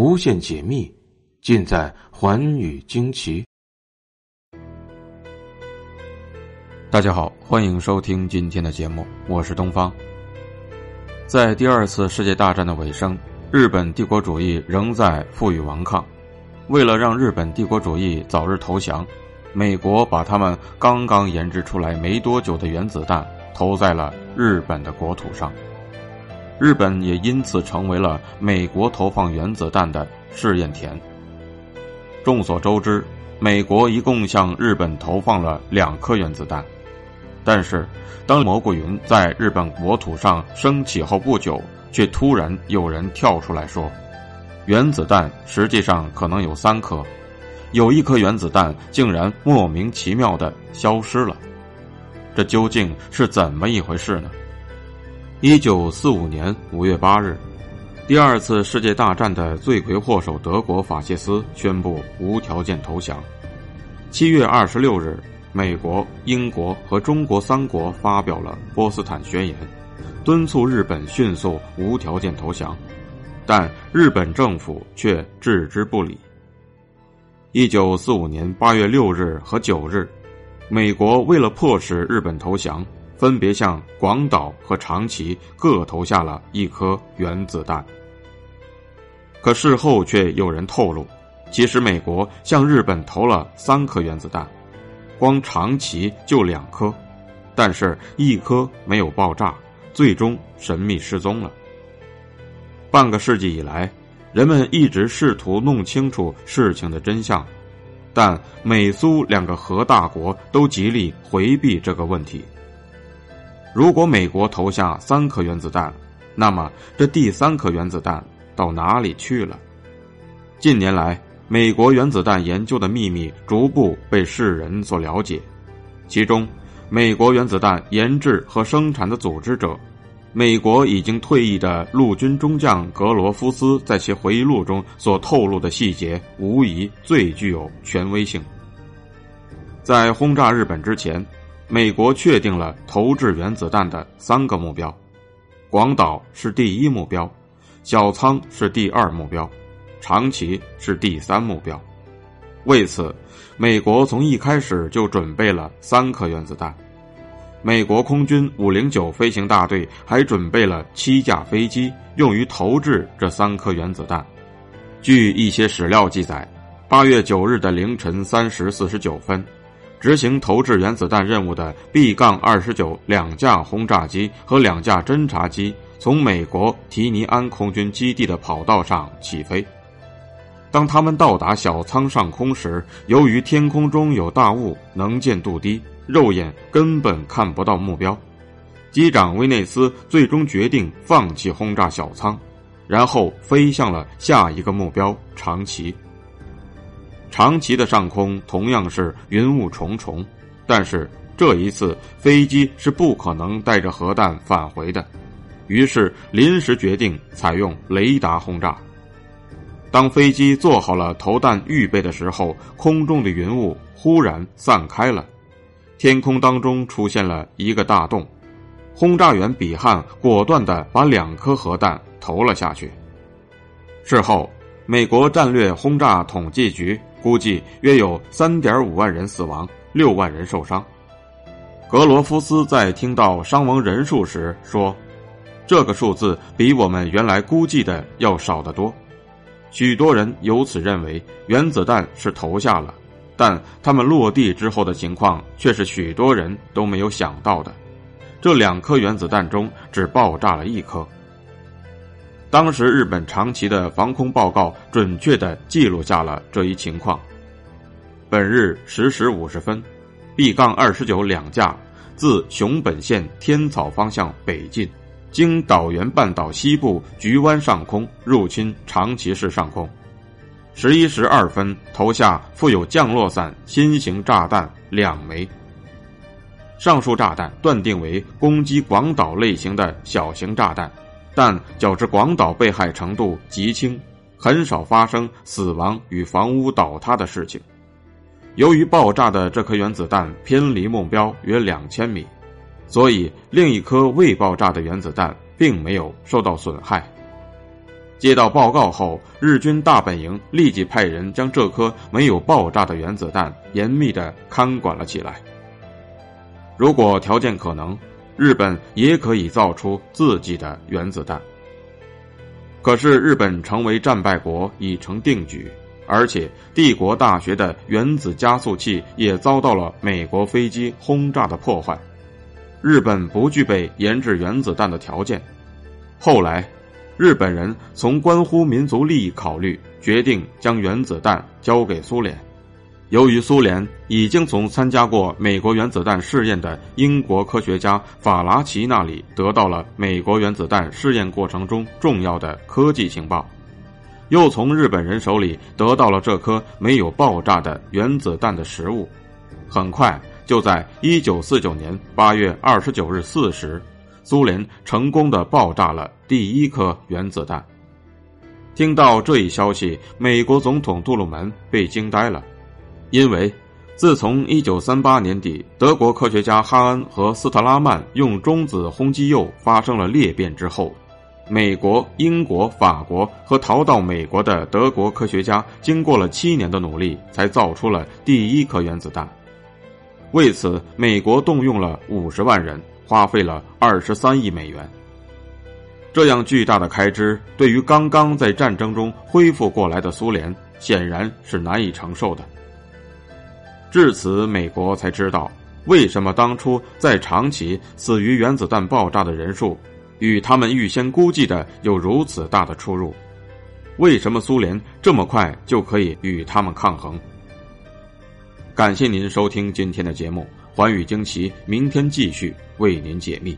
无限解密，尽在寰宇惊奇。大家好，欢迎收听今天的节目，我是东方。在第二次世界大战的尾声，日本帝国主义仍在负隅顽抗。为了让日本帝国主义早日投降，美国把他们刚刚研制出来没多久的原子弹投在了日本的国土上。日本也因此成为了美国投放原子弹的试验田。众所周知，美国一共向日本投放了两颗原子弹。但是，当蘑菇云在日本国土上升起后不久，却突然有人跳出来说：“原子弹实际上可能有三颗，有一颗原子弹竟然莫名其妙的消失了。这究竟是怎么一回事呢？”一九四五年五月八日，第二次世界大战的罪魁祸首德国法西斯宣布无条件投降。七月二十六日。美国、英国和中国三国发表了波斯坦宣言，敦促日本迅速无条件投降，但日本政府却置之不理。一九四五年八月六日和九日，美国为了迫使日本投降，分别向广岛和长崎各投下了一颗原子弹。可事后却有人透露，其实美国向日本投了三颗原子弹。光长崎就两颗，但是一颗没有爆炸，最终神秘失踪了。半个世纪以来，人们一直试图弄清楚事情的真相，但美苏两个核大国都极力回避这个问题。如果美国投下三颗原子弹，那么这第三颗原子弹到哪里去了？近年来。美国原子弹研究的秘密逐步被世人所了解，其中，美国原子弹研制和生产的组织者，美国已经退役的陆军中将格罗夫斯在其回忆录中所透露的细节，无疑最具有权威性。在轰炸日本之前，美国确定了投掷原子弹的三个目标：广岛是第一目标，小仓是第二目标。长崎是第三目标，为此，美国从一开始就准备了三颗原子弹。美国空军五零九飞行大队还准备了七架飞机，用于投掷这三颗原子弹。据一些史料记载，八月九日的凌晨三时四十九分，执行投掷原子弹任务的 B 杠二十九两架轰炸机和两架侦察机从美国提尼安空军基地的跑道上起飞。当他们到达小仓上空时，由于天空中有大雾，能见度低，肉眼根本看不到目标。机长威内斯最终决定放弃轰炸小仓，然后飞向了下一个目标长崎。长崎的上空同样是云雾重重，但是这一次飞机是不可能带着核弹返回的，于是临时决定采用雷达轰炸。当飞机做好了投弹预备的时候，空中的云雾忽然散开了，天空当中出现了一个大洞。轰炸员比汉果断地把两颗核弹投了下去。事后，美国战略轰炸统计局估计约有三点五万人死亡，六万人受伤。格罗夫斯在听到伤亡人数时说：“这个数字比我们原来估计的要少得多。”许多人由此认为原子弹是投下了，但他们落地之后的情况却是许多人都没有想到的。这两颗原子弹中只爆炸了一颗。当时日本长崎的防空报告准确地记录下了这一情况。本日十时五十分，B 杠二十九两架自熊本县天草方向北进。经岛原半岛西部菊湾上空入侵长崎市上空，十一时二分投下附有降落伞新型炸弹两枚。上述炸弹断定为攻击广岛类型的小型炸弹，但较之广岛被害程度极轻，很少发生死亡与房屋倒塌的事情。由于爆炸的这颗原子弹偏离目标约两千米。所以，另一颗未爆炸的原子弹并没有受到损害。接到报告后，日军大本营立即派人将这颗没有爆炸的原子弹严密的看管了起来。如果条件可能，日本也可以造出自己的原子弹。可是，日本成为战败国已成定局，而且帝国大学的原子加速器也遭到了美国飞机轰炸的破坏。日本不具备研制原子弹的条件。后来。日本人从关乎民族利益考虑，决定将原子弹交给苏联。由于苏联已经从参加过美国原子弹试验的英国科学家法拉奇那里得到了美国原子弹试验过程中重要的科技情报，又从日本人手里得到了这颗没有爆炸的原子弹的实物，很快就在一九四九年八月二十九日四时。苏联成功的爆炸了第一颗原子弹。听到这一消息，美国总统杜鲁门被惊呆了，因为自从1938年底德国科学家哈恩和斯特拉曼用中子轰击铀发生了裂变之后，美国、英国、法国和逃到美国的德国科学家经过了七年的努力，才造出了第一颗原子弹。为此，美国动用了五十万人。花费了二十三亿美元，这样巨大的开支对于刚刚在战争中恢复过来的苏联显然是难以承受的。至此，美国才知道为什么当初在长崎死于原子弹爆炸的人数与他们预先估计的有如此大的出入，为什么苏联这么快就可以与他们抗衡。感谢您收听今天的节目。寰宇惊奇，明天继续为您解密。